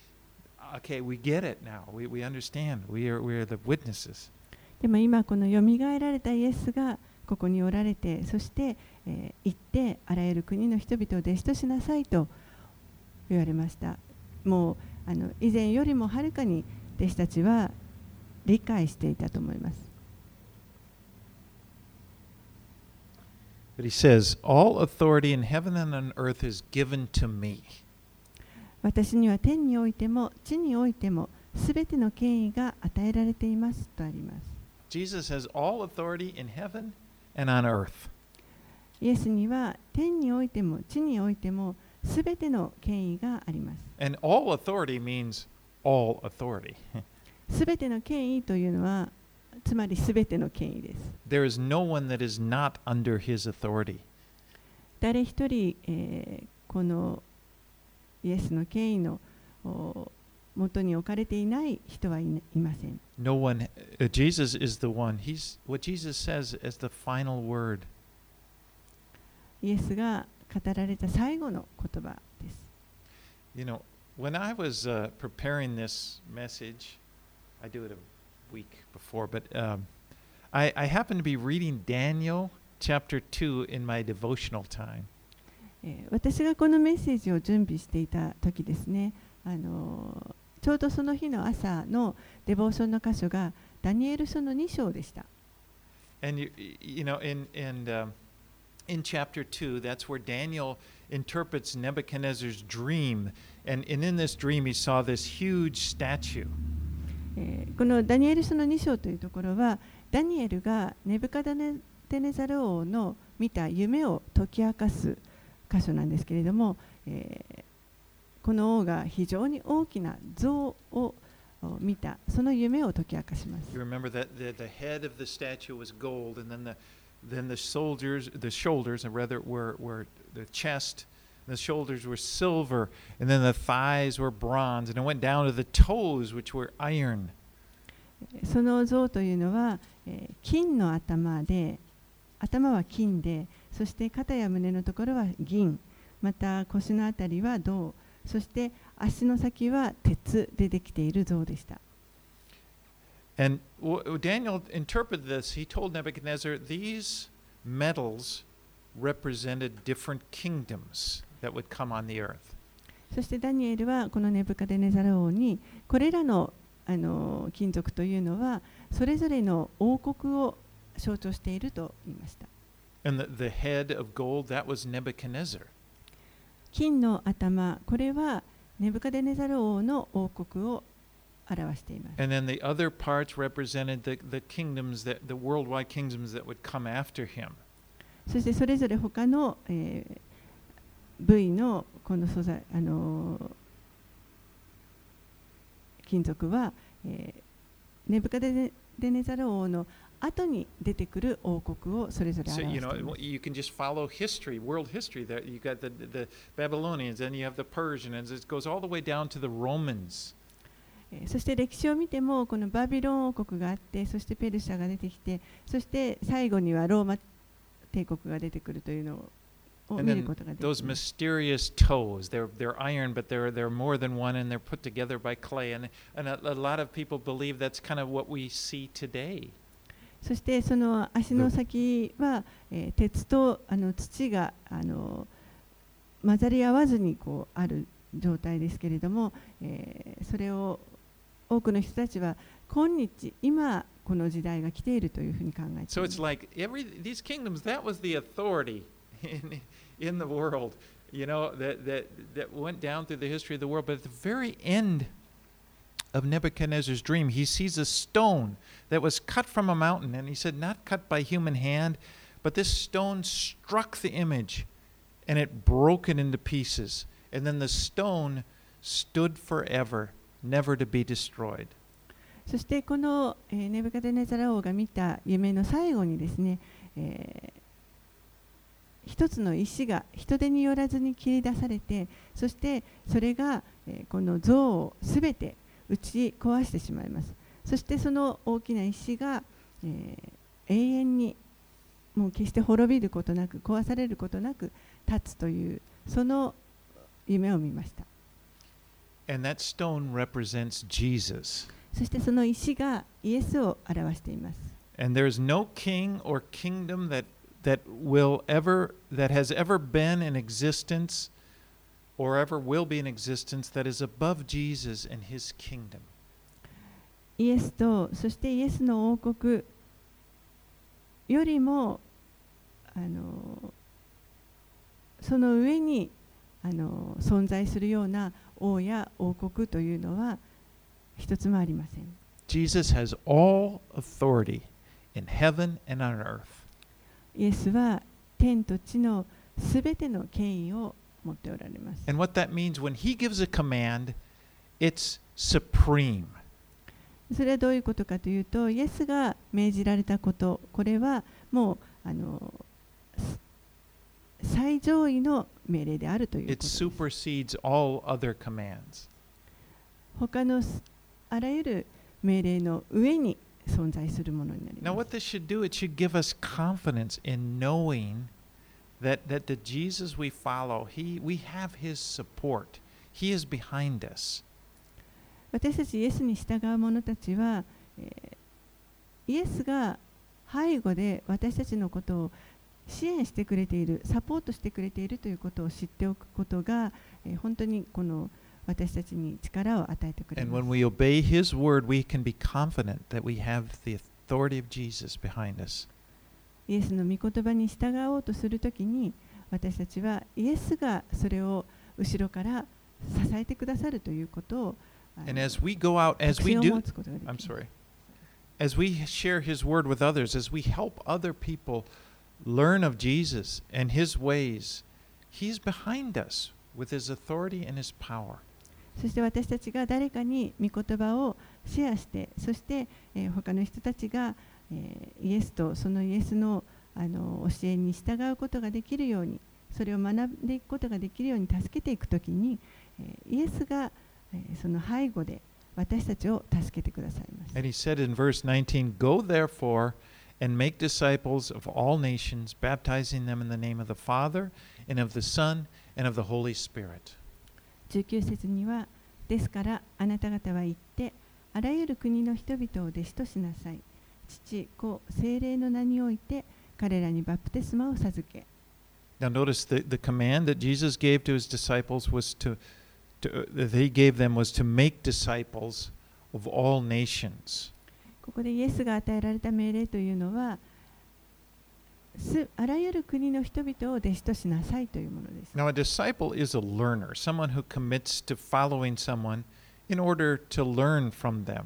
okay, we get it now. We, we understand. We are, we are the witnesses. でも今、このよみがえられたイエスがここにおられて、そして、えー行って、あらゆる国の人々を弟子としなさいと言われました。もうあの以前よりもはるかに弟子たちは理解していたと思います。But he says, All authority in heaven and on earth is given to me. 私には天においても地においてもすべての権威が与えられていますとあります。Jesus has all authority in heaven and on earth. イエスには天においても地においてもすべての権威があります。And all authority means all authority. すべての権威というのはつまりすべての権威です。there is no one that is not under his authority. 誰一人、えーこのイエスの権威のお元に置かれていない人はいないません。 No one, uh, Jesus is the one. He's what Jesus says as the final word. イエスが語られた最後の言葉です。 You know, when I was uh, preparing this message, I do it a week before, but um, I, I happened to be reading Daniel chapter 2 in my devotional time. えー私がこのメッセージを準備していた時ですね、あのーちょうどその日の朝のデボーションの箇所がダニエル書の2章でした。And you, you know, in in um, in chapter two, that's where Daniel interprets Nebuchadnezzar's dream, and, and in this dream, he saw this huge statue. えーこのダニエル書の2章というところは、ダニエルがネブカダネテネザル王の見た夢を解き明かす箇所なんですけれども、えーこの王が非常に大きな像をお見た、その夢を解き明かします。You remember that the, the head of the statue was gold, and then the then the soldiers, the shoulders, or rather, were were the chest. The shoulders were silver, and then the thighs were bronze, and it went down to the toes, which were iron. その像というのは、えー金の頭で頭は金でそして肩や胸のところは銀また腰のあたりは銅そして足の先は鉄でできている像でした。And Daniel interpreted this. He told Nebuchadnezzar these metals represented different kingdoms that would come on the earth. そしてダニエルはこのネブカデネザル王にこれらのあの金属というのはそれぞれの王国を象徴していると言いました。And the, the head of gold, that was Nebuchadnezzar. 金の頭これはネブカデネザル王の王国を表しています。And then the other parts represented the, the kingdoms that the worldwide kingdoms that would come after him. そしてそれぞれ他の、えー部位のこの素材、あのー金属は、えーネブカデネザル王の後に出てくる王国をそれぞれ So 表してい know ます you can just follow history, world history. There you got the, the Babylonians, and you have the Persians. It goes all the way down to the Romans. えーそして歴史を見てもこのバビロン王国があってそしてペルシャが出てきてそして最後にはローマ帝国が出てくるというのを見ることができ those ます mysterious toes, they're, they're iron, but they're, they're more than one, and they're put together by clay. And, and a, a lot of people believe that's kind of what we see today. そしてその足の先は、えー鉄とあの土があの混ざり合わずにこうある状態ですけれども、えーそれを多くの人たちは今日今この時代が来ているというふうに考えてい So ま it's す。like every these kingdoms, that was the authority in, in the world, you know, that, that, that went down through the history of the world. But at the very end of Nebuchadnezzar's dream, he sees a stone that was cut from a mountain. And he said, not cut by human hand, but this stone struck the image and it broke it into pieces. And then the stone stood forever, never to be destroyed. そしてこの、えーネブカデネザラ王が見た夢の最後にですね、えー一つの石が人手によらずに切り出されてそしてそれが、えーこの像をすべて 打ち壊してしまいますそしてその大きな石が、えー永遠にもう決して滅びることなく壊されることなく立つというその夢を見ました And that stone represents Jesus. そしてその石がイエスを表しています And there is no king or kingdom that, that will ever, that has ever been in existence or ever will be in existence that is above Jesus and his kingdom. イエスとそしてイエスの王国よりもあのその上にあの存在するような王や王国というのは一つもありません。Jesus has all authority in heaven and on earth. イエスは天と地のすべての権威を持っておられます。And what that means when he gives a command, it's supreme. それはどういうことかというと、イエスが命じられたこと、これはもうあのす最上位の命令であるというこ It とです。supersedes all other commands. 他のすあらゆる命令の上に存在するものになり Now, ま what す。this should do, it should give us confidence in knowing that that the Jesus we follow, he we have his support. He is behind us. イエスが背後で私たちのことを支援してくれている、サポートしてくれているということを知っておくことが、えー、本当にこの私たちに力を与えてくれます word, イエスの御言葉に従おうとするときに私たちはイエスがそれを後ろから支えてくださるということを。そして私たちが誰かに御言葉をシェアして、そして、えー、他の人たちがイエスとそのイエスの,あの教えに従うことができるようにそれを学んでいくことができるように助けていくときにイエスがその背後で私たちを助けてくださいます。And 19節にはですからあなた方は言ってあらゆる国の人々を弟子としなさい。父、子、精霊の名において彼らにバプテスマを授け。Now notice the, the command that Jesus gave to his disciples was to, to that he gave them was to make disciples of all nations. ここでイエスが与えられた命令というのは、すあらゆる国の人々を弟子としなさいというものです。Now a disciple is a learner, someone who commits to following someone in order to learn from them.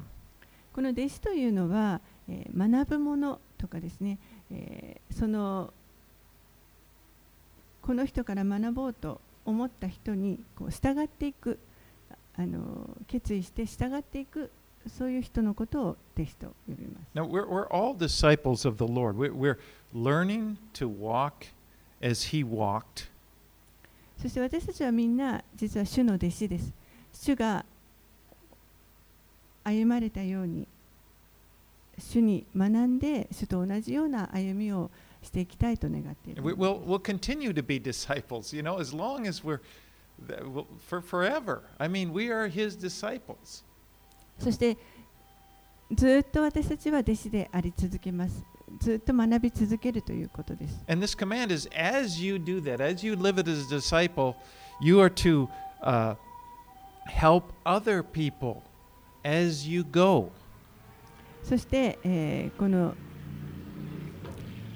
この弟子というのは、えー学ぶものとかですね、えーそのこの人から学ぼうと思った人にこう従っていくあの決意して従っていくそういう人のことを弟子と呼びます。Now, we're, we're all disciples of the Lord. We're, we're learning to walk as He walked. そして私たちはみんな実は主の弟子です。主が歩まれたように主に学んで主と同じような歩みをしていきたいと願っている We, we'll, we'll continue to be disciples, you know, as long as we're that will- for forever. I mean, we are His disciples. そしてずっと私たちは弟子であり続けます。ずっと学び続けるということです。And this command is as you do that, as you live it as a disciple, you are to uh, help other people as you go. そして、えーこの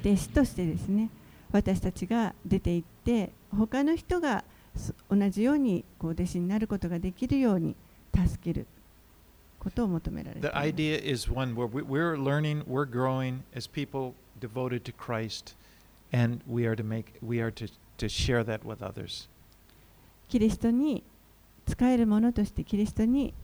弟子としてですね、私たちが出て行って、他の人がそ同じようにこう弟子になることができるように助けることを求められてい The ます。idea is one where we, we're learning, we're growing as people devoted to Christ, and we are to make we are to to share that with others. キリストに使えるものとしてキリストに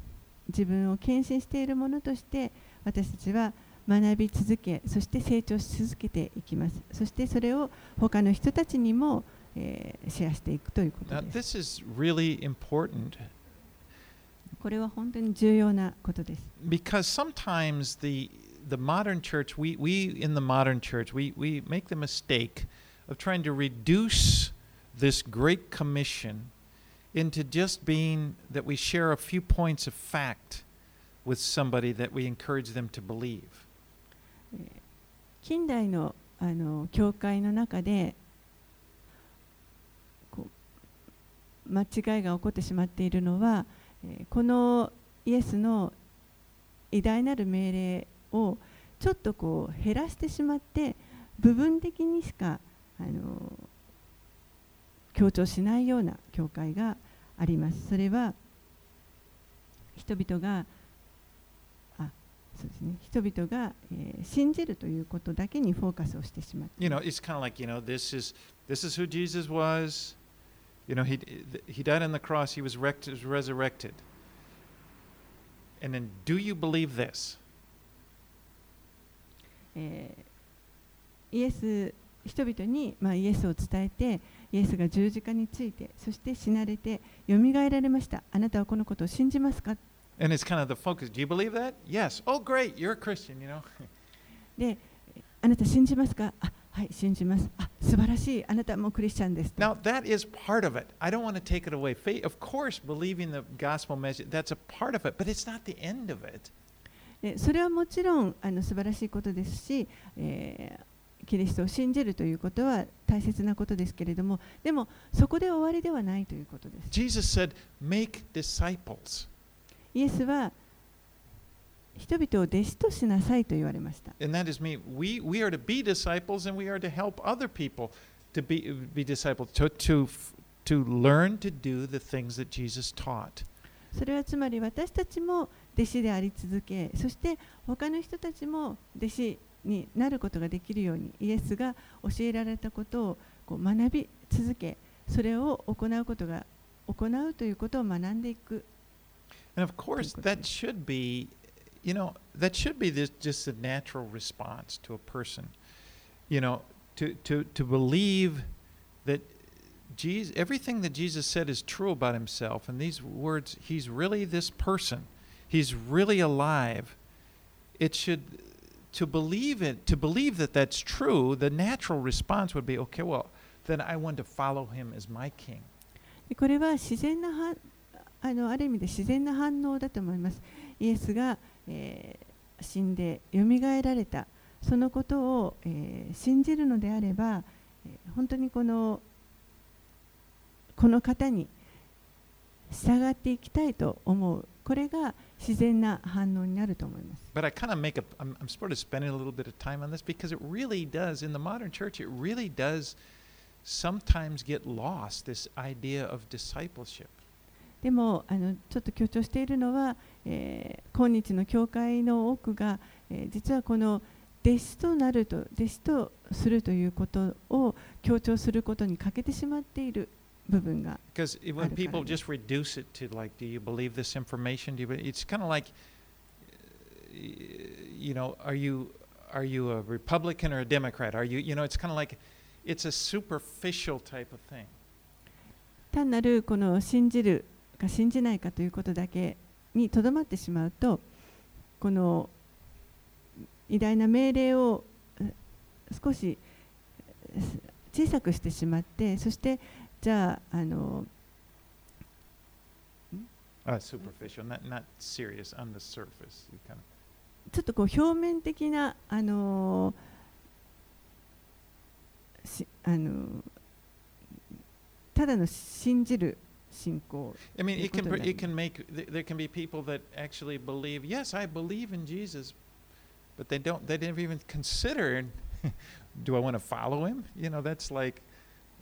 自分を献身しているものとして私たちは学び続けそして成長し続けていきますそしてそれを他の人たちにも、えーシェアしていくということ Now, です this is really important これは本当に重要なことです because sometimes the the modern church, we, we in the modern church, we, we make the mistake of trying to reduce this great commission into just being that we share a few points of fact with somebody that we encourage them to believe. 近代のあの教会の中でこう間違いが起こってしまっているのは、えーこのイエスの偉大なる命令をちょっとこう減らしてしまって部分的にしかあの強調しないような教会があります。それは人々がそうですね、人々が、えー信じるということだけにフォーカスをしてしまって You know, it's kind of like, you know, this is this is who Jesus was. You know, he he died on the cross, he was wrecked, was resurrected. And then do you believe this? えーイエス人々に、まあ、イエスを伝えてイエスが十字架についてそして死なれてよみがえられましたあなたはこのことを信じますか And it's kind of the focus. Do you believe that? Yes. Oh, great. You're a Christian, you know. であなた信じますかあはい信じますあ素晴らしいあなたはもうクリスチャンですと Now, that is part of it. I don't want to take it away. Faith, of course, believing the gospel message, that's a part of it, but it's not the end of it. でそれはもちろんあの素晴らしいことですし、えーキリストを信じるということは大切なことですけれどもでもそこで終わりではないということです Jesus said, make disciples. イエスは人々を弟子としなさいと言われました。それはつまり私たちも弟子であり続け、そして他の人たちも弟子になることができるように、イエスが教えられたことをこう学び続け、それを行うことが行うということを学んでいく。And of course, good that thing. should be, you know, that should be this, just a natural response to a person. You know, to, to, to believe that Jesus, everything that Jesus said is true about himself. And these words, he's really this person, he's really alive. It should, to believe it, to believe that that's true, the natural response would be, okay, well, then I want to follow him as my king. でこれは自然なは あのある意味で自然な反応だと思います。イエスが、えー死んでよみがえられたそのことを、えー信じるのであれば、えー本当にこのこの方に従っていきたいと思うこれが自然な反応になると思います。But I kind of make a, I'm, I'm sort of spending a little bit of time on this because it really does, in the modern church, it really does sometimes get lost, this idea of discipleship. でもあのちょっと強調しているのは、えー今日の教会の多くが、えー実はこの弟子となると弟子とするということを強調することに欠けてしまっている部分が when あるから people です。just reduce it to like, do you believe this information? Do you, it's kind of like, uh, you know, are you are you a Republican or a Democrat? Are you, you know, it's kind of like, it's a superficial type of thing. 単なるこの信じるか信じないかということだけにとどまってしまうとこの偉大な命令をえ少しえ小さくしてしまってそしてじゃああの Uh, superficial, not not serious on the surface. You kind of ちょっとこう表面的なあのしあのただの信じる信仰 I mean, it can it can make th- there can be people that actually believe. Yes, I believe in Jesus, but they don't. They never even consider. Do I want to follow him? You know, that's like.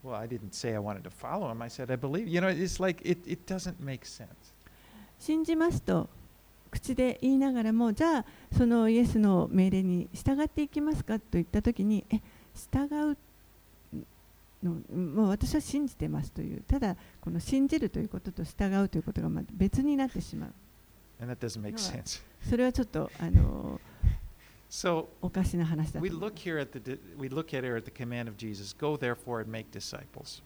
Well, I didn't say I wanted to follow him. I said I believe. You know, it's like it. It doesn't make sense. 信じますと口で言いながらもじゃあそのイエスの命令に従っていきますかと言った時にえ従うのもう私は信じてますというただこの信じるということと従うということがまあ別になってしまう。And that doesn't make sense. それはちょっとあの so, おかしな話だ。We look here at the command of Jesus: go therefore and make disciples.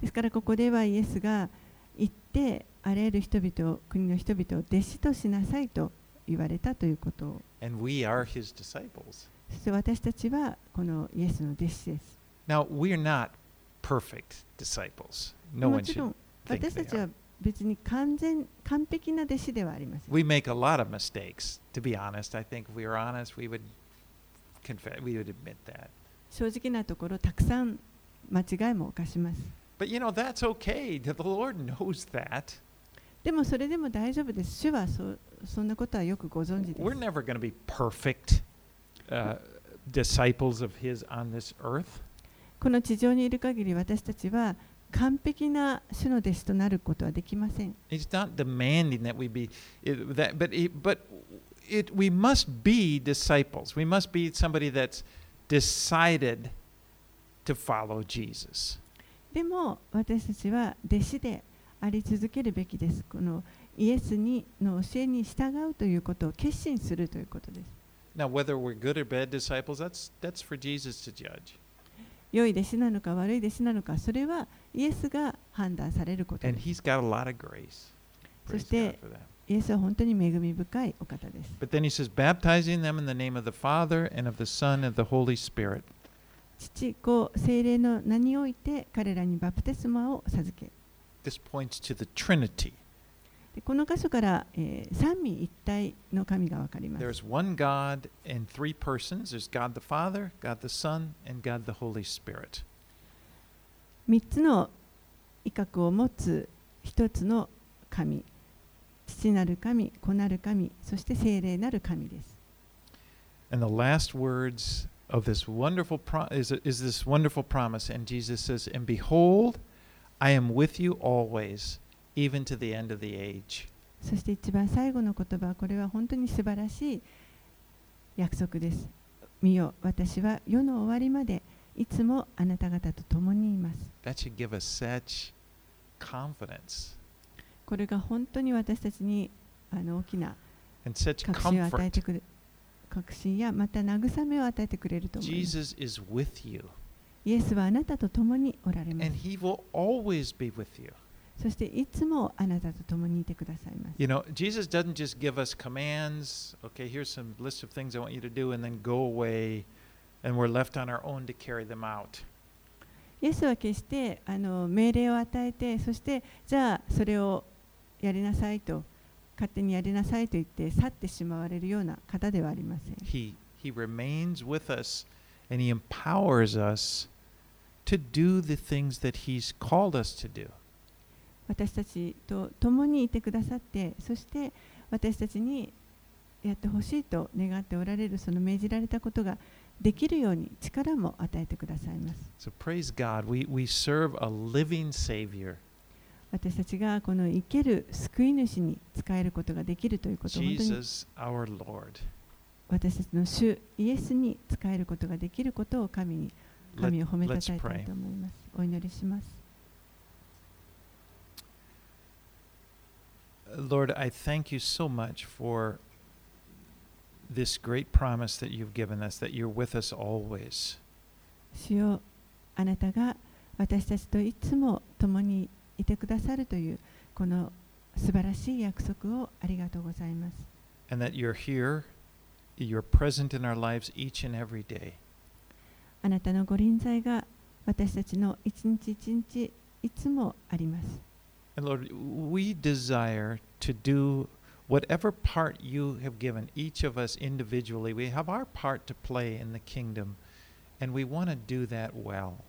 ですからここではイエスが行ってあらゆる人々を国の人々を弟子としなさいと言われたということを。And we are his disciples. そして私たちはこのイエスの弟子です。Now, we are not perfect disciples. No も one ちろ should ん think 私た they ちは are. 別に完全完璧な弟子ではありません。 We make a lot of mistakes, to be honest. I think if we were honest, we would confess, we would admit that. 正直なところたくさん間違いも犯します。 But you know, that's okay. The Lord knows that. でもそれでも大丈夫です。主はそそんなことはよくご存知で We're す。 never going to be perfect uh, disciples of His on this earth. この地上にいる限り私たちは完璧な主の弟子となることはできません。He's not demanding that we be, that, but, it, but it, we must be disciples. We must be somebody that's decided to follow Jesus. でも私たちは弟子であり続けるべきです。このイエスにの教えに従うということを決心するということです。Now, whether we're good or bad disciples, that's that's for Jesus to judge. 良い弟子なのか悪い弟子なのかそれはイエスが判断されることです。そしてイエスは本当に恵み深いお方です。父子聖霊の名において彼らにバプテスマを授け。るでこの箇所から、えー三位一体の神がわかります。There's one God and three persons. There's God the Father, God the Son, and God the Holy Spirit. 三つの威嚇を持つ一つの神。父なる神、子なる神、そして精霊なる神です。And the last words of this wonderful pro- is, is this wonderful promise. And Jesus says, And behold, I am with you always, even to the end of the age. そして一番最後の言葉、これは本当に素晴らしい約束です。見よ、私は世の終わりまでいつもあなた方と共にいます。That should give us such confidence これが本当に私たちにあの大きな確信を与え.てくれ確信やまた慰めを与えてくれると思います。イエスはあなたと共におられます。そしていつもあなたと共にいてくださいます。You know, Jesus doesn't just give us commands. Okay, here's some list of things I want you to do, and then go away, and we're left on our own to carry them out. イエスは決してあの命令を与えて、そしてじゃあそれをやりなさいと、勝手にやりなさいと言って去ってしまわれるような方ではありません。He He remains with us, and He empowers us to do the things that He's called us to do. 私たちと共にいてくださって、そして私たちにやってほしいと願っておられるその命じられたことができるように力も与えてくださいます。So praise God. We we serve a living Savior. 私たちがこの生ける救い主に使えることができるということを本当に Jesus. 私たちの主イエスに使えることができることを神に神を褒めたたえたい.と思います。お祈りします。Lord, I thank you so much for this great promise that you've given us that you're with us always. 主よあなたが私たちといつも共にいてくださるというこの素晴らしい約束をありがとうございます。 and that you're here, you're present in our lives each and every day. あなたのご臨在が私たちの一日一日いつもあります。 And Lord, we desire to do whatever part you have given each of us individually. We have our part to play in the kingdom, and we want to do that well.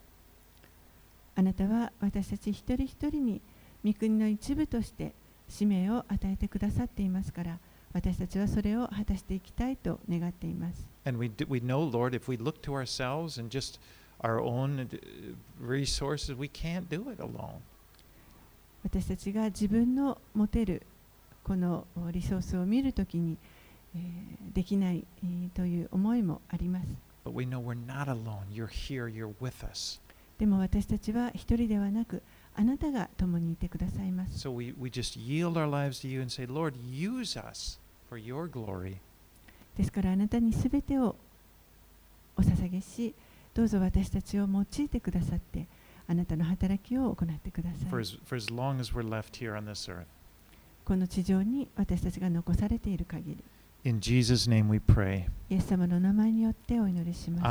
あなたは私たち一人一人に御国の一部として使命を与えてくださっていますから私たちはそれを果たしていきたいと願っています。 And we, do, we know, Lord, if we look to ourselves and just our own uh, resources, we can't do it alone. 私たちが自分の持てるこのリソースを見るときに、えーできない、えーという思いもあります。But we know we're not alone. You're here, you're with us. でも私たちは一人ではなく、あなたが共にいてくださいます。So we, we just yield our lives to you and say, Lord, use us for your glory. ですからあなたにすべてをお捧げし、どうぞ私たちを用いてくださって、あなたの働きを行ってください。この地上に私たちが残されている限り。イエス様の名前によってお祈りします。